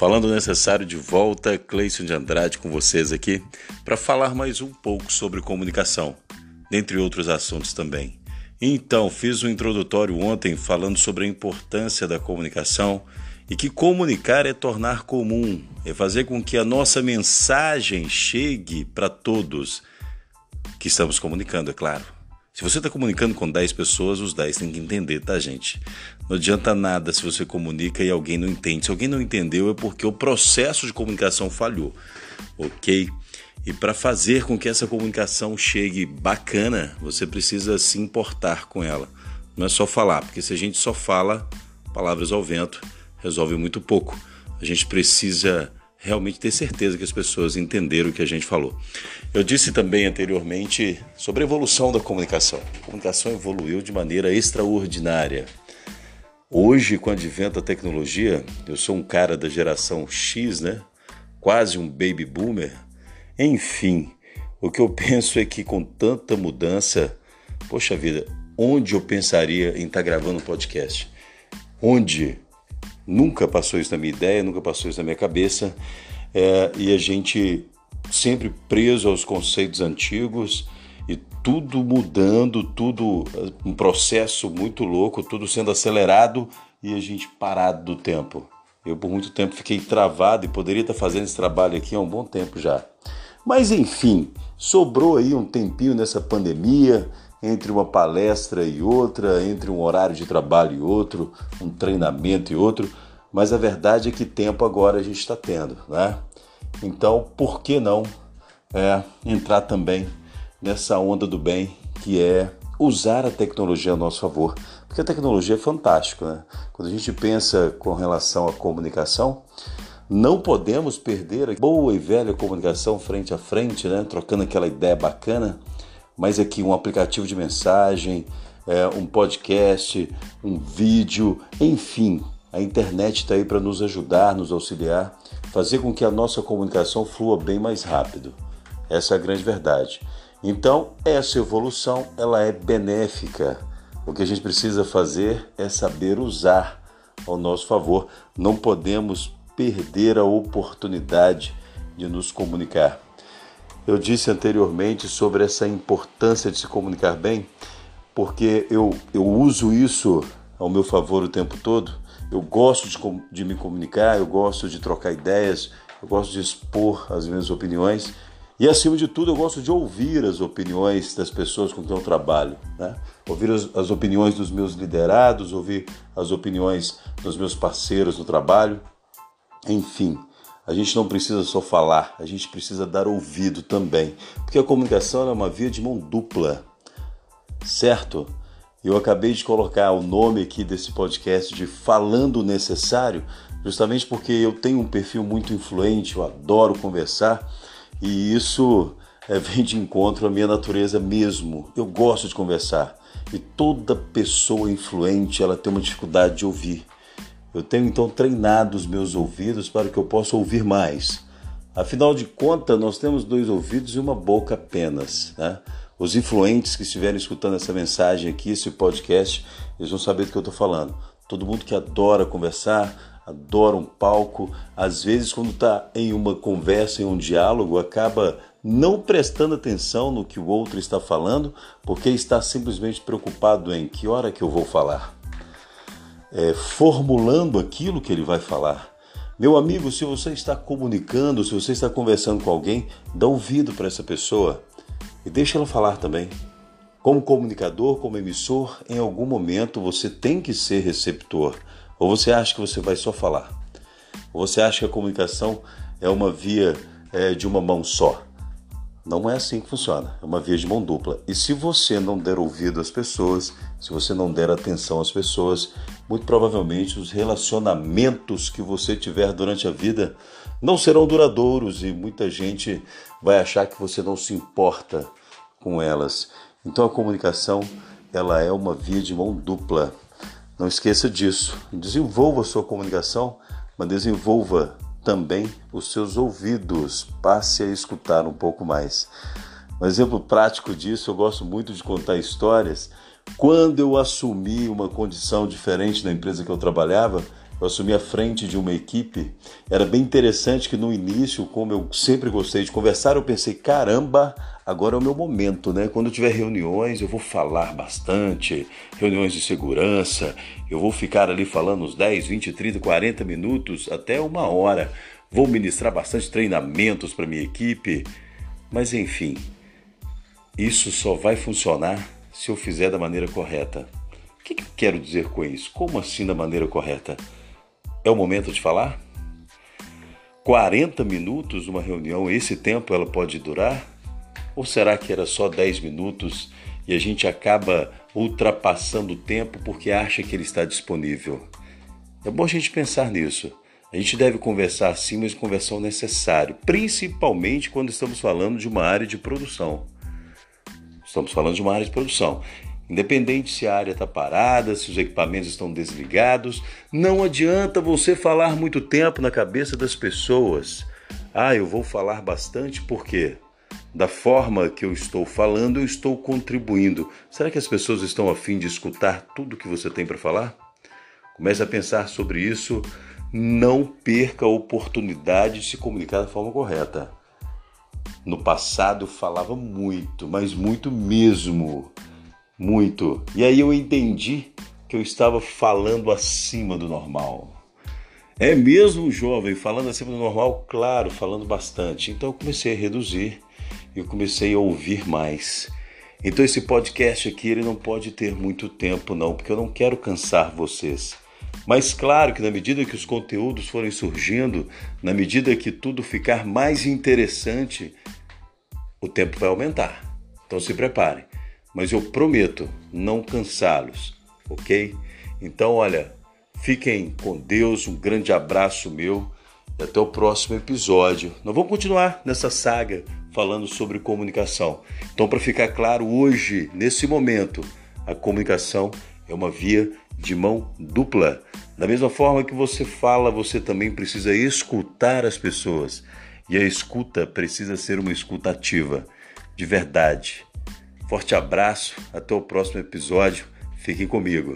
Falando necessário de volta, Cleison de Andrade com vocês aqui para falar mais um pouco sobre comunicação, dentre outros assuntos também. Então, fiz um introdutório ontem falando sobre a importância da comunicação e que comunicar é tornar comum, é fazer com que a nossa mensagem chegue para todos que estamos comunicando, é claro. Se você está comunicando com 10 pessoas, os 10 têm que entender, tá, gente? Não adianta nada se você comunica e alguém não entende. Se alguém não entendeu, é porque o processo de comunicação falhou, ok? E para fazer com que essa comunicação chegue bacana, você precisa se importar com ela. Não é só falar, porque se a gente só fala palavras ao vento, resolve muito pouco. A gente precisa realmente ter certeza que as pessoas entenderam o que a gente falou. Eu disse também anteriormente sobre a evolução da comunicação. A comunicação evoluiu de maneira extraordinária. Hoje, com o advento da tecnologia, eu sou um cara da geração X, né? Quase um baby boomer. Enfim, o que eu penso é que com tanta mudança, poxa vida, onde eu pensaria em estar gravando um podcast? Onde Nunca passou isso na minha ideia, nunca passou isso na minha cabeça. É, e a gente sempre preso aos conceitos antigos e tudo mudando, tudo um processo muito louco, tudo sendo acelerado e a gente parado do tempo. Eu por muito tempo fiquei travado e poderia estar fazendo esse trabalho aqui há um bom tempo já. Mas enfim, sobrou aí um tempinho nessa pandemia, entre uma palestra e outra, entre um horário de trabalho e outro, um treinamento e outro, mas a verdade é que tempo agora a gente está tendo, né? Então, por que não é, entrar também nessa onda do bem que é usar a tecnologia a nosso favor? Porque a tecnologia é fantástica, né? Quando a gente pensa com relação à comunicação, não podemos perder a boa e velha comunicação frente a frente, né? Trocando aquela ideia bacana mas aqui um aplicativo de mensagem, é, um podcast, um vídeo, enfim, a internet está aí para nos ajudar, nos auxiliar, fazer com que a nossa comunicação flua bem mais rápido. Essa é a grande verdade. Então, essa evolução ela é benéfica. O que a gente precisa fazer é saber usar ao nosso favor. Não podemos perder a oportunidade de nos comunicar. Eu disse anteriormente sobre essa importância de se comunicar bem, porque eu, eu uso isso ao meu favor o tempo todo. Eu gosto de, de me comunicar, eu gosto de trocar ideias, eu gosto de expor as minhas opiniões e, acima de tudo, eu gosto de ouvir as opiniões das pessoas com quem eu trabalho. Né? Ouvir as, as opiniões dos meus liderados, ouvir as opiniões dos meus parceiros no trabalho. Enfim, a gente não precisa só falar, a gente precisa dar ouvido também, porque a comunicação é uma via de mão dupla, certo? Eu acabei de colocar o nome aqui desse podcast de Falando Necessário, justamente porque eu tenho um perfil muito influente, eu adoro conversar e isso é, vem de encontro à minha natureza mesmo. Eu gosto de conversar e toda pessoa influente ela tem uma dificuldade de ouvir. Eu tenho então treinado os meus ouvidos para que eu possa ouvir mais. Afinal de contas, nós temos dois ouvidos e uma boca apenas. Né? Os influentes que estiverem escutando essa mensagem aqui, esse podcast, eles vão saber do que eu estou falando. Todo mundo que adora conversar, adora um palco, às vezes, quando está em uma conversa, em um diálogo, acaba não prestando atenção no que o outro está falando, porque está simplesmente preocupado em que hora que eu vou falar é, formulando aquilo que ele vai falar. Meu amigo, se você está comunicando, se você está conversando com alguém, dá ouvido para essa pessoa e deixa ela falar também. Como comunicador, como emissor, em algum momento você tem que ser receptor. Ou você acha que você vai só falar? Ou você acha que a comunicação é uma via é, de uma mão só? Não é assim que funciona, é uma via de mão dupla. E se você não der ouvido às pessoas, se você não der atenção às pessoas, muito provavelmente os relacionamentos que você tiver durante a vida não serão duradouros e muita gente vai achar que você não se importa com elas. Então a comunicação, ela é uma via de mão dupla. Não esqueça disso. Desenvolva a sua comunicação, mas desenvolva também os seus ouvidos. Passe a escutar um pouco mais. Um exemplo prático disso, eu gosto muito de contar histórias. Quando eu assumi uma condição diferente na empresa que eu trabalhava, eu assumi a frente de uma equipe, era bem interessante que no início, como eu sempre gostei de conversar, eu pensei, caramba, agora é o meu momento, né? Quando eu tiver reuniões, eu vou falar bastante, reuniões de segurança, eu vou ficar ali falando uns 10, 20, 30, 40 minutos, até uma hora. Vou ministrar bastante treinamentos para minha equipe, mas enfim, isso só vai funcionar se eu fizer da maneira correta. O que, que eu quero dizer com isso? Como assim da maneira correta? É o momento de falar? 40 minutos uma reunião, esse tempo ela pode durar? Ou será que era só 10 minutos e a gente acaba ultrapassando o tempo porque acha que ele está disponível? É bom a gente pensar nisso. A gente deve conversar sim, mas conversar o necessário, principalmente quando estamos falando de uma área de produção. Estamos falando de uma área de produção. Independente se a área está parada, se os equipamentos estão desligados, não adianta você falar muito tempo na cabeça das pessoas. Ah, eu vou falar bastante porque da forma que eu estou falando, eu estou contribuindo. Será que as pessoas estão afim de escutar tudo que você tem para falar? Comece a pensar sobre isso. Não perca a oportunidade de se comunicar da forma correta. No passado eu falava muito, mas muito mesmo muito. E aí eu entendi que eu estava falando acima do normal. É mesmo, jovem, falando acima do normal? Claro, falando bastante. Então eu comecei a reduzir, eu comecei a ouvir mais. Então esse podcast aqui ele não pode ter muito tempo não, porque eu não quero cansar vocês. Mas claro que na medida que os conteúdos forem surgindo, na medida que tudo ficar mais interessante, o tempo vai aumentar. Então se preparem mas eu prometo não cansá-los, ok? Então, olha, fiquem com Deus, um grande abraço meu e até o próximo episódio. Nós vamos continuar nessa saga falando sobre comunicação. Então, para ficar claro, hoje, nesse momento, a comunicação é uma via de mão dupla. Da mesma forma que você fala, você também precisa escutar as pessoas. E a escuta precisa ser uma escuta ativa, de verdade Forte abraço, até o próximo episódio. Fiquem comigo.